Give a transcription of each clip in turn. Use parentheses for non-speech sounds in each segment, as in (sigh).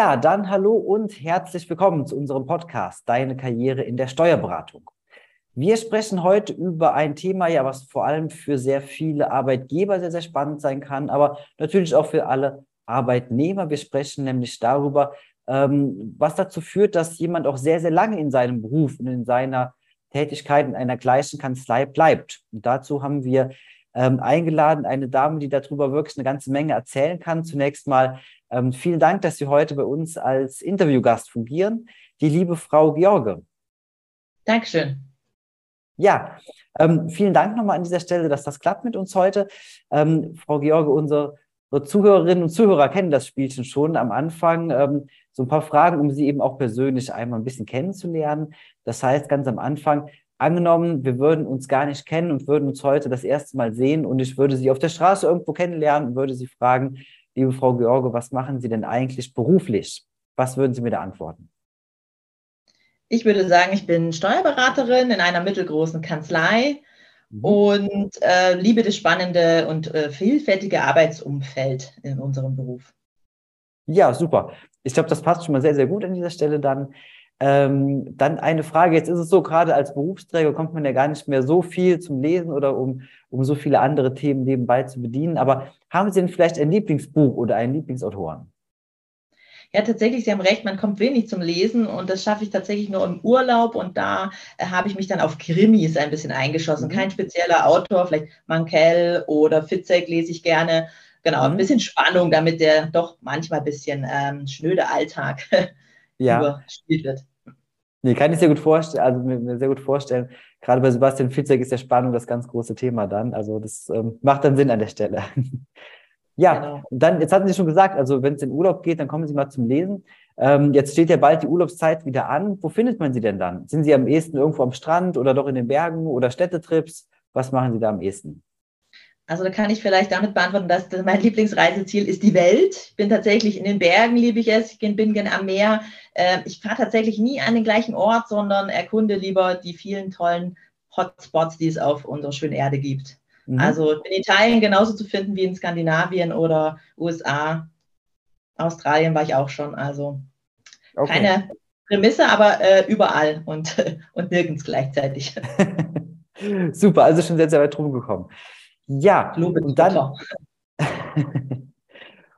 Ja, dann hallo und herzlich willkommen zu unserem Podcast Deine Karriere in der Steuerberatung. Wir sprechen heute über ein Thema, ja, was vor allem für sehr viele Arbeitgeber sehr, sehr spannend sein kann, aber natürlich auch für alle Arbeitnehmer. Wir sprechen nämlich darüber, ähm, was dazu führt, dass jemand auch sehr, sehr lange in seinem Beruf und in seiner Tätigkeit in einer gleichen Kanzlei bleibt. Und dazu haben wir ähm, eingeladen, eine Dame, die darüber wirklich eine ganze Menge erzählen kann. Zunächst mal ähm, vielen Dank, dass Sie heute bei uns als Interviewgast fungieren, die liebe Frau George. Dankeschön. Ja, ähm, vielen Dank nochmal an dieser Stelle, dass das klappt mit uns heute. Ähm, Frau George, unsere, unsere, Zuhörerinnen und Zuhörer kennen das Spielchen schon am Anfang. Ähm, so ein paar Fragen, um Sie eben auch persönlich einmal ein bisschen kennenzulernen. Das heißt, ganz am Anfang, angenommen, wir würden uns gar nicht kennen und würden uns heute das erste Mal sehen und ich würde Sie auf der Straße irgendwo kennenlernen und würde Sie fragen, liebe Frau George, was machen Sie denn eigentlich beruflich? Was würden Sie mir da antworten? Ich würde sagen, ich bin Steuerberaterin in einer mittelgroßen Kanzlei mhm. und äh, liebe das spannende und äh, vielfältige Arbeitsumfeld in unserem Beruf. Ja, super. Ich glaube, das passt schon mal sehr, sehr gut an dieser Stelle dann. Ähm, dann eine Frage, jetzt ist es so, gerade als Berufsträger kommt man ja gar nicht mehr so viel zum Lesen oder um, um so viele andere Themen nebenbei zu bedienen. Aber haben Sie denn vielleicht ein Lieblingsbuch oder einen Lieblingsautoren? Ja, tatsächlich, Sie haben recht, man kommt wenig zum Lesen und das schaffe ich tatsächlich nur im Urlaub und da äh, habe ich mich dann auf Krimis ein bisschen eingeschossen. Mhm. Kein spezieller Autor, vielleicht Mankell oder Fitzek lese ich gerne. Genau, mhm. ein bisschen Spannung, damit der doch manchmal ein bisschen ähm, schnöde Alltag (laughs) ja. überspielt wird. Nee, kann ich sehr gut vorstellen, also mir, mir, sehr gut vorstellen. Gerade bei Sebastian Fitzek ist der Spannung das ganz große Thema dann. Also das ähm, macht dann Sinn an der Stelle. (laughs) ja, genau. dann, jetzt hatten Sie schon gesagt, also wenn es in Urlaub geht, dann kommen Sie mal zum Lesen. Ähm, jetzt steht ja bald die Urlaubszeit wieder an. Wo findet man Sie denn dann? Sind Sie am ehesten irgendwo am Strand oder doch in den Bergen oder Städtetrips? Was machen Sie da am ehesten? Also da kann ich vielleicht damit beantworten, dass mein Lieblingsreiseziel ist die Welt. Ich bin tatsächlich in den Bergen, liebe ich es. Ich bin gerne am Meer. Ähm, ich fahre tatsächlich nie an den gleichen Ort, sondern erkunde lieber die vielen tollen Hotspots, die es auf unserer schönen Erde gibt. Mhm. Also in Italien genauso zu finden wie in Skandinavien oder USA. Australien war ich auch schon. Also okay. keine Prämisse, aber äh, überall und, (laughs) und nirgends gleichzeitig. (laughs) Super, also schon sehr, sehr weit rumgekommen. Ja, und dann, (laughs)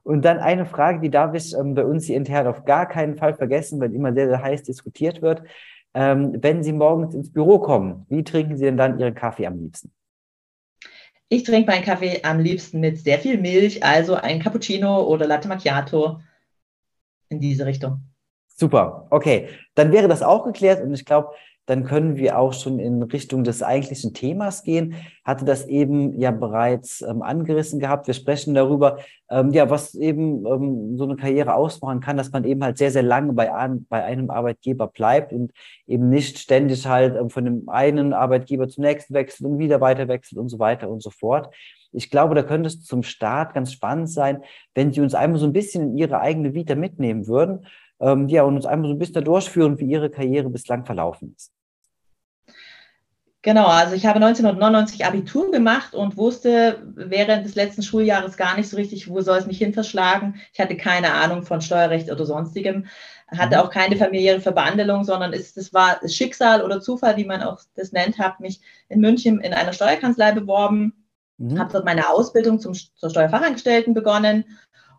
und dann eine Frage, die darf ich ähm, bei uns hier intern auf gar keinen Fall vergessen, weil immer sehr, sehr heiß diskutiert wird. Ähm, wenn Sie morgens ins Büro kommen, wie trinken Sie denn dann Ihren Kaffee am liebsten? Ich trinke meinen Kaffee am liebsten mit sehr viel Milch, also ein Cappuccino oder Latte Macchiato in diese Richtung. Super, okay. Dann wäre das auch geklärt und ich glaube, dann können wir auch schon in Richtung des eigentlichen Themas gehen. Hatte das eben ja bereits ähm, angerissen gehabt. Wir sprechen darüber, ähm, ja, was eben ähm, so eine Karriere ausmachen kann, dass man eben halt sehr, sehr lange bei, an, bei einem Arbeitgeber bleibt und eben nicht ständig halt ähm, von dem einen Arbeitgeber zum nächsten wechselt und wieder weiter wechselt und so weiter und so fort. Ich glaube, da könnte es zum Start ganz spannend sein, wenn Sie uns einmal so ein bisschen in Ihre eigene Vita mitnehmen würden ähm, ja, und uns einmal so ein bisschen da durchführen, wie Ihre Karriere bislang verlaufen ist. Genau, also ich habe 1999 Abitur gemacht und wusste während des letzten Schuljahres gar nicht so richtig, wo soll es mich hin verschlagen. Ich hatte keine Ahnung von Steuerrecht oder sonstigem, hatte mhm. auch keine familiäre Verbandelung, sondern es, das war Schicksal oder Zufall, wie man auch das nennt, habe mich in München in einer Steuerkanzlei beworben, mhm. habe dort meine Ausbildung zum, zur Steuerfachangestellten begonnen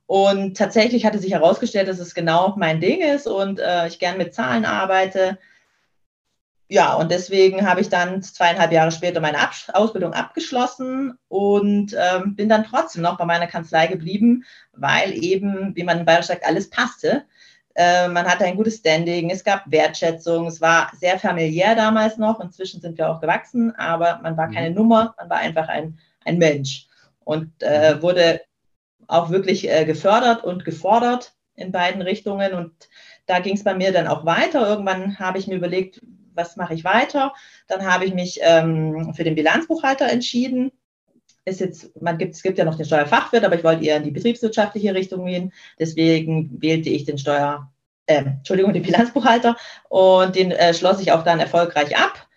und tatsächlich hatte sich herausgestellt, dass es genau mein Ding ist und äh, ich gern mit Zahlen arbeite. Ja, und deswegen habe ich dann zweieinhalb Jahre später meine Ab Ausbildung abgeschlossen und ähm, bin dann trotzdem noch bei meiner Kanzlei geblieben, weil eben, wie man in Bayerisch sagt, alles passte. Äh, man hatte ein gutes Standing, es gab Wertschätzung, es war sehr familiär damals noch. Inzwischen sind wir auch gewachsen, aber man war keine mhm. Nummer, man war einfach ein, ein Mensch und äh, mhm. wurde auch wirklich äh, gefördert und gefordert in beiden Richtungen. Und da ging es bei mir dann auch weiter. Irgendwann habe ich mir überlegt, was mache ich weiter? Dann habe ich mich ähm, für den Bilanzbuchhalter entschieden. Ist jetzt, man gibt, es gibt ja noch den Steuerfachwirt, aber ich wollte eher in die betriebswirtschaftliche Richtung gehen. Deswegen wählte ich den Steuer, äh, Entschuldigung, den Bilanzbuchhalter und den äh, schloss ich auch dann erfolgreich ab.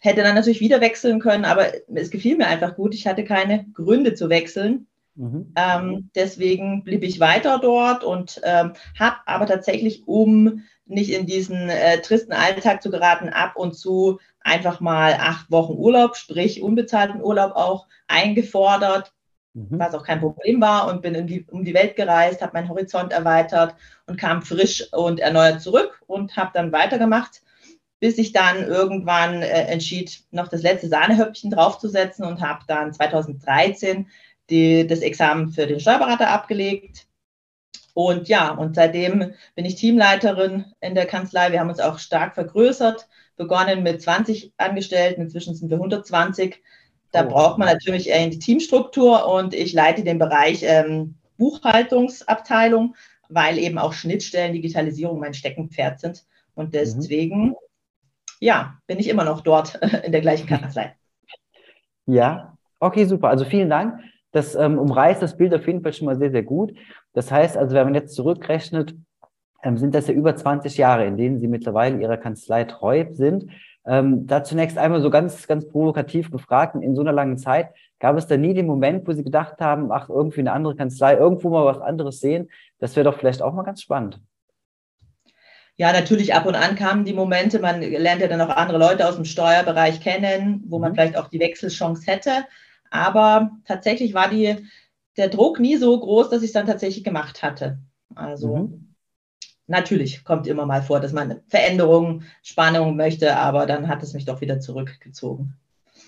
Hätte dann natürlich wieder wechseln können, aber es gefiel mir einfach gut. Ich hatte keine Gründe zu wechseln Mhm. Ähm, deswegen blieb ich weiter dort und ähm, habe aber tatsächlich, um nicht in diesen äh, tristen Alltag zu geraten, ab und zu einfach mal acht Wochen Urlaub, sprich unbezahlten Urlaub auch eingefordert, mhm. was auch kein Problem war und bin die, um die Welt gereist, habe meinen Horizont erweitert und kam frisch und erneuert zurück und habe dann weitergemacht, bis ich dann irgendwann äh, entschied, noch das letzte Sahnehöppchen draufzusetzen und habe dann 2013 die, das Examen für den Steuerberater abgelegt. Und ja, und seitdem bin ich Teamleiterin in der Kanzlei. Wir haben uns auch stark vergrößert, begonnen mit 20 Angestellten, inzwischen sind wir 120. Da oh. braucht man natürlich eine Teamstruktur und ich leite den Bereich ähm, Buchhaltungsabteilung, weil eben auch Schnittstellen, Digitalisierung mein Steckenpferd sind. Und mhm. deswegen, mhm. ja, bin ich immer noch dort (laughs) in der gleichen Kanzlei. Ja, okay, super. Also vielen Dank. Das ähm, umreißt das Bild auf jeden Fall schon mal sehr, sehr gut. Das heißt also, wenn man jetzt zurückrechnet, ähm, sind das ja über 20 Jahre, in denen Sie mittlerweile Ihrer Kanzlei treu sind. Ähm, da zunächst einmal so ganz, ganz provokativ gefragt, in so einer langen Zeit, gab es da nie den Moment, wo Sie gedacht haben, ach, irgendwie eine andere Kanzlei, irgendwo mal was anderes sehen, das wäre doch vielleicht auch mal ganz spannend. Ja, natürlich ab und an kamen die Momente, man lernt ja dann auch andere Leute aus dem Steuerbereich kennen, wo man mhm. vielleicht auch die Wechselchance hätte. Aber tatsächlich war die, der Druck nie so groß, dass ich es dann tatsächlich gemacht hatte. Also mhm. natürlich kommt immer mal vor, dass man Veränderungen, Spannung möchte, aber dann hat es mich doch wieder zurückgezogen.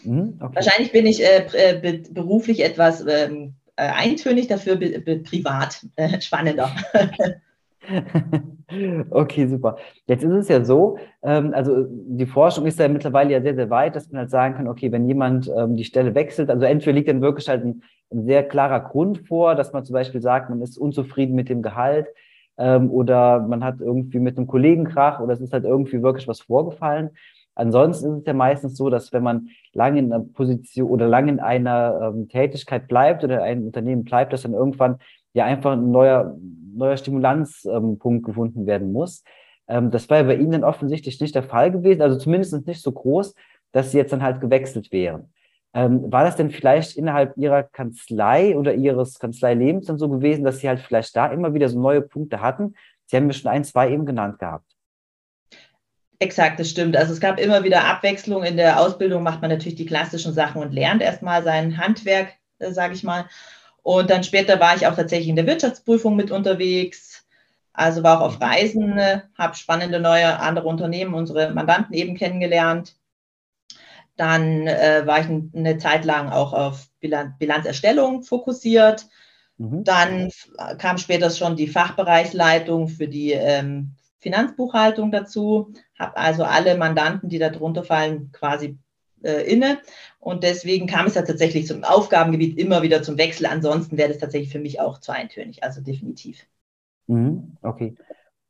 Mhm, okay. Wahrscheinlich bin ich äh, äh beruflich etwas ähm, äh, eintönig, dafür privat äh, spannender. (laughs) (laughs) Okay, super. Jetzt ist es ja so, ähm, also die Forschung ist ja mittlerweile ja sehr, sehr weit, dass man halt sagen kann, okay, wenn jemand ähm, die Stelle wechselt, also entweder liegt dann wirklich halt ein, ein, sehr klarer Grund vor, dass man zum Beispiel sagt, man ist unzufrieden mit dem Gehalt ähm, oder man hat irgendwie mit einem Kollegen Krach oder es ist halt irgendwie wirklich was vorgefallen. Ansonsten ist es ja meistens so, dass wenn man lange in einer Position oder lange in einer ähm, Tätigkeit bleibt oder in einem Unternehmen bleibt, dass dann irgendwann ja einfach ein neuer neuer Stimulanzpunkt ähm, gefunden werden muss. Ähm, das war ja bei Ihnen dann offensichtlich nicht der Fall gewesen, also zumindest nicht so groß, dass Sie jetzt dann halt gewechselt wären. Ähm, war das denn vielleicht innerhalb Ihrer Kanzlei oder Ihres Kanzleilebens dann so gewesen, dass Sie halt vielleicht da immer wieder so neue Punkte hatten? Sie haben mir schon ein, zwei eben genannt gehabt. Exakt, das stimmt. Also es gab immer wieder Abwechslung. In der Ausbildung macht man natürlich die klassischen Sachen und lernt erstmal sein Handwerk, äh, sage ich mal. Und dann später war ich auch tatsächlich in der Wirtschaftsprüfung mit unterwegs. Also war auch auf Reisen, habe spannende neue andere Unternehmen, unsere Mandanten eben kennengelernt. Dann äh, war ich eine Zeit lang auch auf Bilanzerstellung fokussiert. Mhm. Dann kam später schon die Fachbereichsleitung für die ähm, Finanzbuchhaltung dazu. Habe also alle Mandanten, die da drunter fallen, quasi äh, inne. Und deswegen kam es ja tatsächlich zum Aufgabengebiet immer wieder zum Wechsel. Ansonsten wäre das tatsächlich für mich auch zu eintönig, also definitiv. Mhm, okay,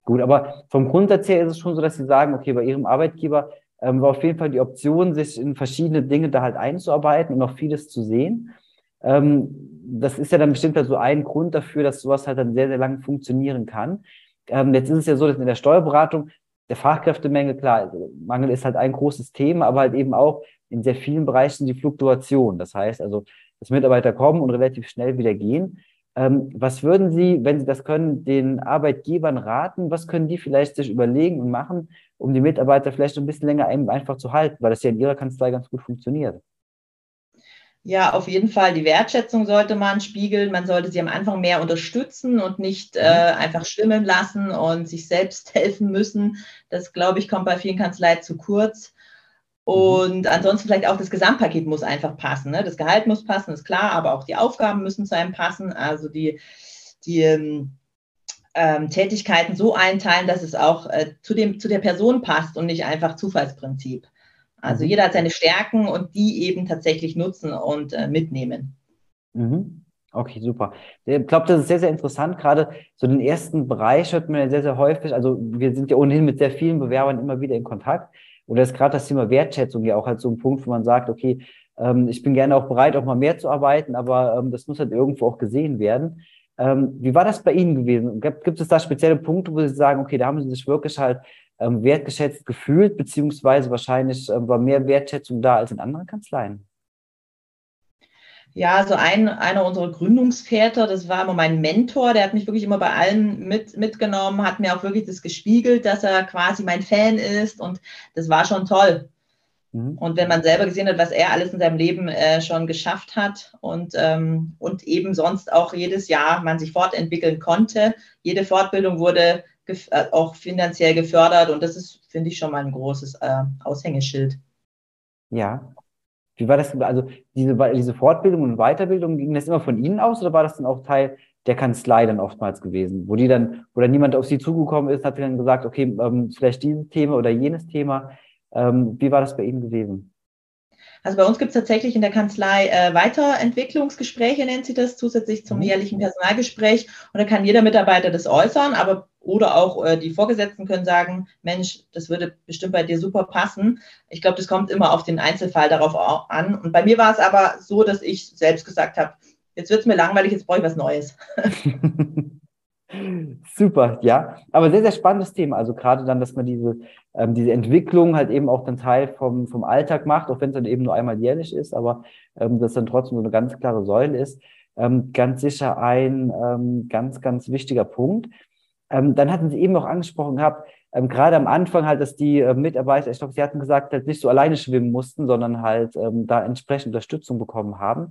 gut. Aber vom Grundsatz her ist es schon so, dass Sie sagen, okay, bei Ihrem Arbeitgeber ähm, war auf jeden Fall die Option, sich in verschiedene Dinge da halt einzuarbeiten und noch vieles zu sehen. Ähm, das ist ja dann bestimmt so ein Grund dafür, dass sowas halt dann sehr, sehr lange funktionieren kann. Ähm, jetzt ist es ja so, dass in der Steuerberatung der Fachkräftemenge, klar, also Mangel ist halt ein großes Thema, aber halt eben auch in sehr vielen Bereichen die Fluktuation. Das heißt also, dass Mitarbeiter kommen und relativ schnell wieder gehen. Ähm, was würden Sie, wenn Sie das können, den Arbeitgebern raten? Was können die vielleicht sich überlegen und machen, um die Mitarbeiter vielleicht ein bisschen länger einfach zu halten, weil das ja in Ihrer Kanzlei ganz gut funktioniert? Ja, auf jeden Fall. Die Wertschätzung sollte man spiegeln. Man sollte sie am Anfang mehr unterstützen und nicht äh, mhm. einfach schwimmen lassen und sich selbst (laughs) helfen müssen. Das, glaube ich, kommt bei vielen Kanzleien zu kurz. Mhm. Und ansonsten vielleicht auch das Gesamtpaket muss einfach passen. Ne? Das Gehalt muss passen, ist klar, aber auch die Aufgaben müssen zu einem passen. Also die, die ähm, ähm Tätigkeiten so einteilen, dass es auch äh, zu, dem, zu der Person passt und nicht einfach Zufallsprinzip. Also mhm. jeder hat seine Stärken und die eben tatsächlich nutzen und äh, mitnehmen. Mhm. Okay, super. Ich glaube, das ist sehr, sehr interessant. Gerade so den ersten Bereich hört man ja sehr, sehr häufig. Also wir sind ja ohnehin mit sehr vielen Bewerbern immer wieder in Kontakt. Oder ist gerade das Thema Wertschätzung ja auch halt so ein Punkt, wo man sagt, okay, ähm, ich bin gerne auch bereit, auch mal mehr zu arbeiten, aber ähm, das muss halt irgendwo auch gesehen werden. Ähm, wie war das bei Ihnen gewesen? Gibt, gibt es da spezielle Punkte, wo Sie sagen, okay, da haben Sie sich wirklich halt ähm, wertgeschätzt gefühlt, beziehungsweise wahrscheinlich ähm, war mehr Wertschätzung da als in anderen Kanzleien? Ja, so ein, einer unserer Gründungsväter, das war immer mein Mentor, der hat mich wirklich immer bei allen mit, mitgenommen, hat mir auch wirklich das gespiegelt, dass er quasi mein Fan ist und das war schon toll. Mhm. Und wenn man selber gesehen hat, was er alles in seinem Leben äh, schon geschafft hat und, ähm, und eben sonst auch jedes Jahr man sich fortentwickeln konnte, jede Fortbildung wurde äh, auch finanziell gefördert und das ist, finde ich, schon mal ein großes äh, Aushängeschild. Ja, wie war das? Also diese, diese Fortbildung und Weiterbildung, ging das immer von Ihnen aus oder war das dann auch Teil der Kanzlei dann oftmals gewesen, wo die dann, wo dann niemand auf Sie zugekommen ist, hat dann gesagt, okay, ähm, vielleicht dieses Thema oder jenes Thema. Ähm, wie war das bei Ihnen gewesen? Also bei uns gibt es tatsächlich in der Kanzlei äh, Weiterentwicklungsgespräche, nennt sie das, zusätzlich zum mhm. jährlichen Personalgespräch. Und da kann jeder Mitarbeiter das äußern, aber oder auch äh, die Vorgesetzten können sagen, Mensch, das würde bestimmt bei dir super passen. Ich glaube, das kommt immer auf den Einzelfall darauf an. Und bei mir war es aber so, dass ich selbst gesagt habe, jetzt wird es mir langweilig, jetzt brauche ich was Neues. (laughs) (laughs) Super, ja. Aber sehr, sehr spannendes Thema. Also gerade dann, dass man diese, ähm, diese Entwicklung halt eben auch dann Teil vom, vom Alltag macht, auch wenn es dann eben nur einmal jährlich ist, aber ähm, das dann trotzdem so eine ganz klare Säule ist. Ähm, ganz sicher ein ähm, ganz, ganz wichtiger Punkt. Ähm, dann hatten Sie eben auch angesprochen gehabt, ähm, gerade am Anfang halt, dass die äh, Mitarbeiter, ich glaube, Sie hatten gesagt, halt nicht so alleine schwimmen mussten, sondern halt da entsprechend Unterstützung bekommen haben.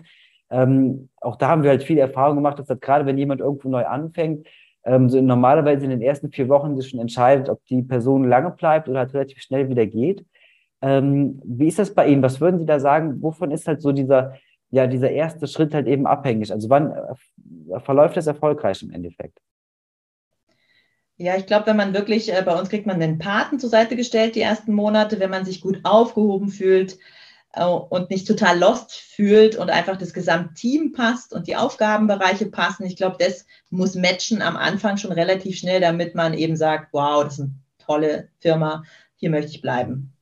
auch da haben wir halt viel Erfahrung gemacht, dass halt gerade wenn jemand irgendwo neu anfängt, ähm, so normalerweise in den ersten vier Wochen sich schon entscheidet, ob die Person lange bleibt oder halt relativ schnell wieder geht. Ähm, wie ist das bei Ihnen? Was würden Sie da sagen? Wovon ist halt so dieser, ja, dieser erste Schritt halt eben abhängig? Also wann äh, verläuft das erfolgreich im Endeffekt? Ja, ich glaube, wenn man wirklich, äh, bei uns kriegt man den Paten zur Seite gestellt die ersten Monate, wenn man sich gut aufgehoben fühlt, äh, und nicht total lost fühlt und einfach das Gesamtteam passt und die Aufgabenbereiche passen. Ich glaube, das muss matchen am Anfang schon relativ schnell, damit man eben sagt, wow, das ist eine tolle Firma, hier möchte ich bleiben.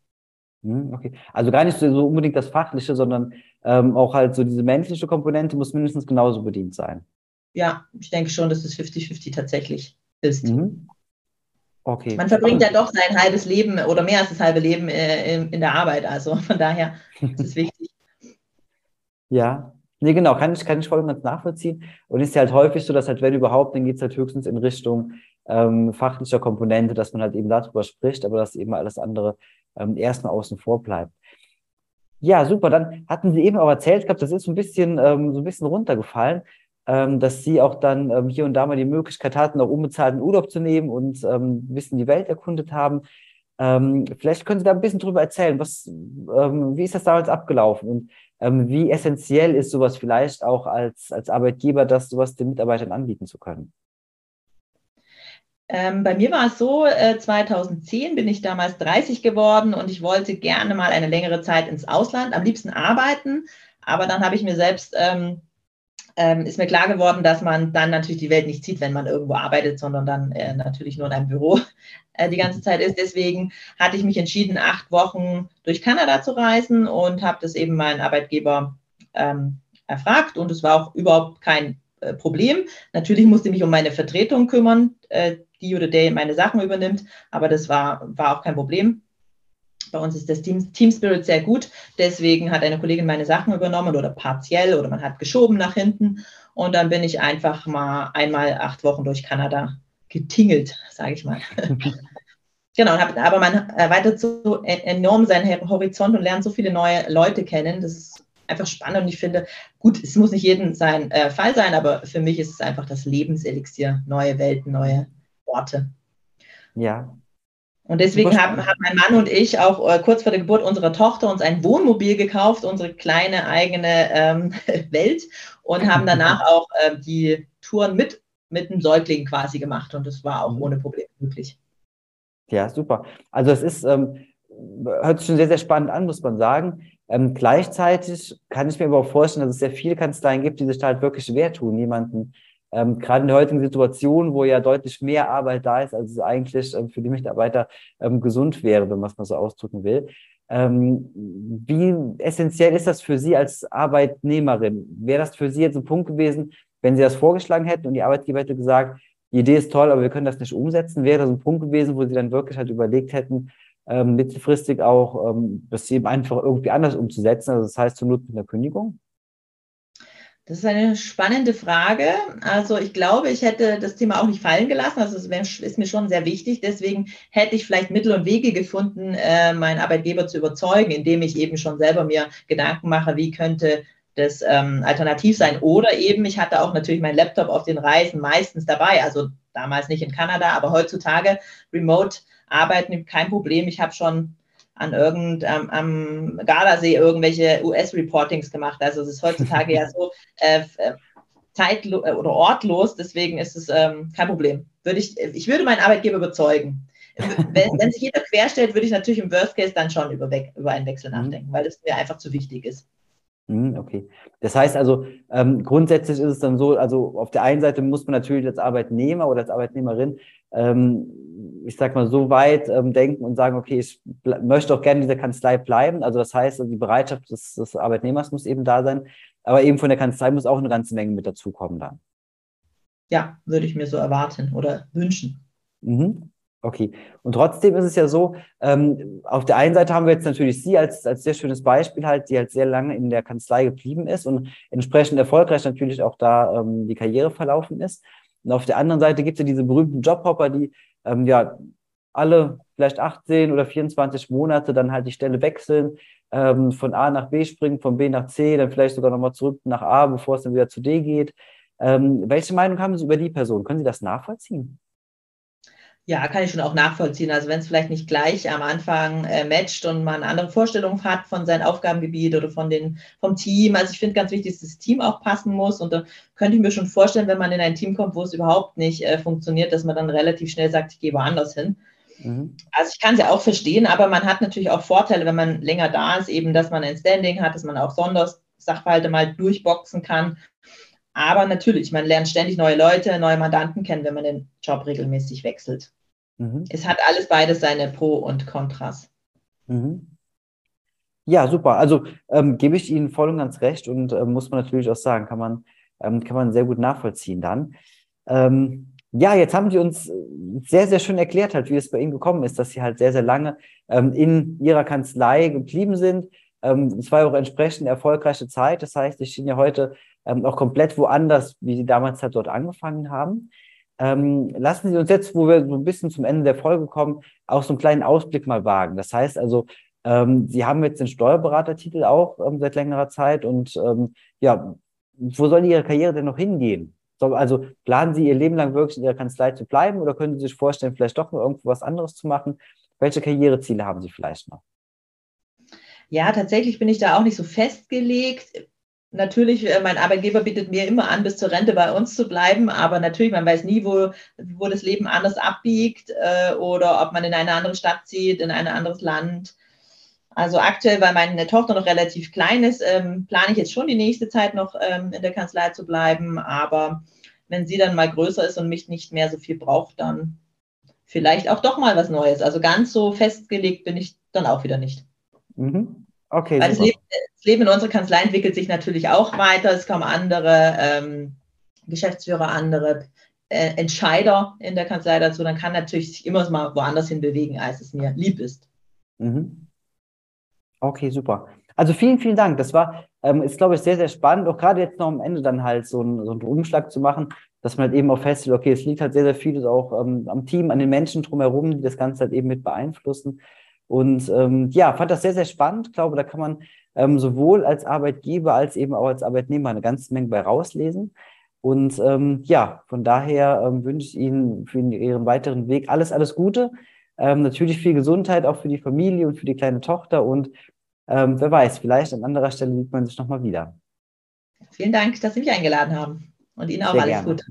Hm, okay, also gar nicht so unbedingt das Fachliche, sondern ähm, auch halt so diese menschliche Komponente muss mindestens genauso bedient sein. Ja, ich denke schon, dass es 50-50 tatsächlich ist. Mhm. Okay. Man verbringt ja doch sein halbes Leben oder mehr als das halbe Leben äh, in, in der Arbeit. Also von daher ist es wichtig. (laughs) ja, nee, genau, kann ich, kann ich voll und ganz nachvollziehen. Und ist ja halt häufig so, dass halt, wenn überhaupt, dann geht es halt höchstens in Richtung ähm, fachlicher Komponente, dass man halt eben darüber spricht, aber dass eben alles andere ähm, erstmal außen vor bleibt. Ja, super. Dann hatten Sie eben auch erzählt gehabt, das ist so ein bisschen, ähm, so ein bisschen runtergefallen dass sie auch dann ähm, hier und da mal die Möglichkeit hatten, auch unbezahlten Urlaub zu nehmen und ähm, ein bisschen die Welt erkundet haben. Ähm, vielleicht können Sie da ein bisschen drüber erzählen, was, ähm, wie ist das damals abgelaufen und ähm, wie essentiell ist sowas vielleicht auch als, als Arbeitgeber, das sowas den Mitarbeitern anbieten zu können? Ähm, bei mir war es so, äh, 2010 bin ich damals 30 geworden und ich wollte gerne mal eine längere Zeit ins Ausland, am liebsten arbeiten. Aber dann habe ich mir selbst ähm, ähm, ist mir klar geworden, dass man dann natürlich die Welt nicht sieht, wenn man irgendwo arbeitet, sondern dann äh, natürlich nur in einem Büro (laughs) äh, die ganze Zeit ist. Deswegen hatte ich mich entschieden, acht Wochen durch Kanada zu reisen und habe das eben meinen Arbeitgeber ähm, erfragt und es war auch überhaupt kein äh, Problem. Natürlich musste ich mich um meine Vertretung kümmern, äh, die oder der meine Sachen übernimmt, aber das war, war auch kein Problem. Bei uns ist das Team, Team Spirit sehr gut. Deswegen hat eine Kollegin meine Sachen übernommen oder partiell oder man hat geschoben nach hinten. Und dann bin ich einfach mal einmal acht Wochen durch Kanada getingelt, sage ich mal. (laughs) genau, aber man erweitert so enorm seinen Horizont und lernt so viele neue Leute kennen. Das ist einfach spannend und ich finde, gut, es muss nicht jeden sein äh, Fall sein, aber für mich ist es einfach das Lebenselixier, neue Welten, neue Orte. Ja, und deswegen haben, haben mein Mann und ich auch äh, kurz vor der Geburt unserer Tochter uns ein Wohnmobil gekauft, unsere kleine eigene ähm, (laughs) Welt und haben danach (laughs) auch äh, die Touren mit, mit dem Säugling quasi gemacht und das war auch mhm. ohne Probleme möglich. Ja, super. Also es ist, ähm, hört sich schon sehr, sehr spannend an, muss man sagen. Ähm, gleichzeitig kann ich mir aber auch vorstellen, dass es sehr viele Kanzleien gibt, die sich da halt wirklich schwer tun, jemanden ähm, gerade in der heutigen Situation, wo ja deutlich mehr Arbeit da ist, als es eigentlich ähm, für die Mitarbeiter ähm, gesund wäre, wenn man es mal so ausdrücken will. Ähm, wie essentiell ist das für Sie als Arbeitnehmerin? Wäre das für Sie jetzt ein Punkt gewesen, wenn Sie das vorgeschlagen hätten und die Arbeitgeber hätte gesagt, die Idee ist toll, aber wir können das nicht umsetzen? Wäre das ein Punkt gewesen, wo Sie dann wirklich halt überlegt hätten, ähm, mittelfristig auch ähm, das eben einfach irgendwie anders umzusetzen, also das heißt zur Not mit einer Kündigung? Das ist eine spannende Frage. Also ich glaube, ich hätte das Thema auch nicht fallen gelassen. Also es ist mir schon sehr wichtig. Deswegen hätte ich vielleicht Mittel und Wege gefunden, äh, meinen Arbeitgeber zu überzeugen, indem ich eben schon selber mir Gedanken mache, wie könnte das ähm, alternativ sein. Oder eben, ich hatte auch natürlich meinen Laptop auf den Reisen meistens dabei. Also damals nicht in Kanada, aber heutzutage remote arbeiten kein Problem. Ich habe schon an irgendeinem am Gardasee irgendwelche US-Reportings gemacht. Also es ist heutzutage ja (laughs) so äh, äh zeitlos äh, oder ortlos, deswegen ist es ähm, kein Problem. Würde ich, ich würde meinen Arbeitgeber überzeugen. Wenn, wenn sich jeder querstellt, würde ich natürlich im Worst Case dann schon über, über einen Wechsel mhm. nachdenken, weil es mir einfach zu wichtig ist. Mhm, okay. Das heißt also, ähm, grundsätzlich ist es dann so, also auf der einen Seite muss man natürlich als Arbeitnehmer oder als Arbeitnehmerin, ähm, ich sag mal, so weit ähm, denken und sagen, okay, ich möchte auch gerne in dieser Kanzlei bleiben. Also das heißt, also die Bereitschaft des, des, Arbeitnehmers muss eben da sein, aber eben von der Kanzlei muss auch eine ganze Menge mit dazukommen dann. Ja, würde ich mir so erwarten oder wünschen. Mhm. Okay. Und trotzdem ist es ja so, ähm, auf der einen Seite haben wir jetzt natürlich Sie als, als sehr schönes Beispiel halt, die halt sehr lange in der Kanzlei geblieben ist und entsprechend erfolgreich natürlich auch da ähm, die Karriere verlaufen ist. Und auf der anderen Seite gibt es ja diese berühmten Jobhopper, die ähm, ja alle vielleicht 18 oder 24 Monate dann halt die Stelle wechseln, ähm, von A nach B springen, von B nach C, dann vielleicht sogar nochmal zurück nach A, bevor es dann wieder zu D geht. Ähm, welche Meinung haben Sie über die Person? Können Sie das nachvollziehen? Ja, kann ich schon auch nachvollziehen. Also wenn es vielleicht nicht gleich am Anfang äh, matcht und man andere Vorstellungen hat von seinem Aufgabengebiet oder von den, vom Team. Also ich finde ganz wichtig, dass das Team auch passen muss. Und da könnte ich mir schon vorstellen, wenn man in ein Team kommt, wo es überhaupt nicht äh, funktioniert, dass man dann relativ schnell sagt, ich gehe woanders hin. Mhm. Also ich kann es ja auch verstehen, aber man hat natürlich auch Vorteile, wenn man länger da ist, eben, dass man ein Standing hat, dass man auch Sondersachverhalte mal durchboxen kann. Aber natürlich, man lernt ständig neue Leute, neue Mandanten kennen, wenn man den Job regelmäßig wechselt. Mhm. Es hat alles beides seine Pro und Kontras. Mhm. Ja, super. Also ähm, gebe ich Ihnen voll und ganz recht und äh, muss man natürlich auch sagen, kann man, ähm, kann man sehr gut nachvollziehen dann. Ähm, ja, jetzt haben Sie uns sehr, sehr schön erklärt, halt, wie es bei Ihnen gekommen ist, dass Sie halt sehr, sehr lange ähm, in Ihrer Kanzlei geblieben sind. Ähm, es war auch entsprechend erfolgreiche Zeit. Das heißt, Sie stehen ja heute ähm, auch komplett woanders, wie Sie damals halt dort angefangen haben. Ähm, lassen Sie uns jetzt, wo wir so ein bisschen zum Ende der Folge kommen, auch so einen kleinen Ausblick mal wagen. Das heißt also, ähm, Sie haben jetzt den Steuerberatertitel auch ähm, seit längerer Zeit und ähm, ja, wo soll Ihre Karriere denn noch hingehen? So, also planen Sie Ihr Leben lang wirklich in Ihrer Kanzlei zu bleiben oder können Sie sich vorstellen, vielleicht doch noch irgendwo was anderes zu machen? Welche Karriereziele haben Sie vielleicht noch? Ja, tatsächlich bin ich da auch nicht so festgelegt natürlich, äh, mein Arbeitgeber bietet mir immer an, bis zur Rente bei uns zu bleiben, aber natürlich, man weiß nie, wo, wo das Leben anders abbiegt äh, oder ob man in eine andere Stadt zieht, in ein anderes Land. Also aktuell, weil meine Tochter noch relativ klein ist, ähm, plane ich jetzt schon die nächste Zeit noch ähm, in der Kanzlei zu bleiben, aber wenn sie dann mal größer ist und mich nicht mehr so viel braucht, dann vielleicht auch doch mal was Neues. Also ganz so festgelegt bin ich dann auch wieder nicht. Mhm. Okay. Weil das Leben, das Leben, in unserer Kanzlei entwickelt sich natürlich auch weiter. Es kommen andere ähm, Geschäftsführer, andere äh, Entscheider in der Kanzlei dazu. Dann kann natürlich sich immer mal woanders hin bewegen, als es mir lieb ist. Mhm. Okay, super. Also vielen, vielen Dank. Das war, ähm, ist, glaube ich, sehr, sehr spannend, auch gerade jetzt noch am Ende dann halt so, ein, so einen Umschlag zu machen, dass man halt eben auch feststellt, okay, es liegt halt sehr, sehr vieles auch ähm, am Team, an den Menschen drumherum, die das Ganze halt eben mit beeinflussen. Und ähm, ja, fand das sehr, sehr spannend. Ich glaube, da kann man ähm, sowohl als Arbeitgeber als eben auch als Arbeitnehmer eine ganze Menge bei rauslesen. Und ähm, ja, von daher ähm, wünsche ich Ihnen für Ihren weiteren Weg alles, alles Gute. Ähm, natürlich viel Gesundheit auch für die Familie und für die kleine Tochter. Und ähm, wer weiß, vielleicht an anderer Stelle sieht man sich nochmal wieder. Vielen Dank, dass Sie mich eingeladen haben. Und Ihnen auch Sehr alles gerne. Gute.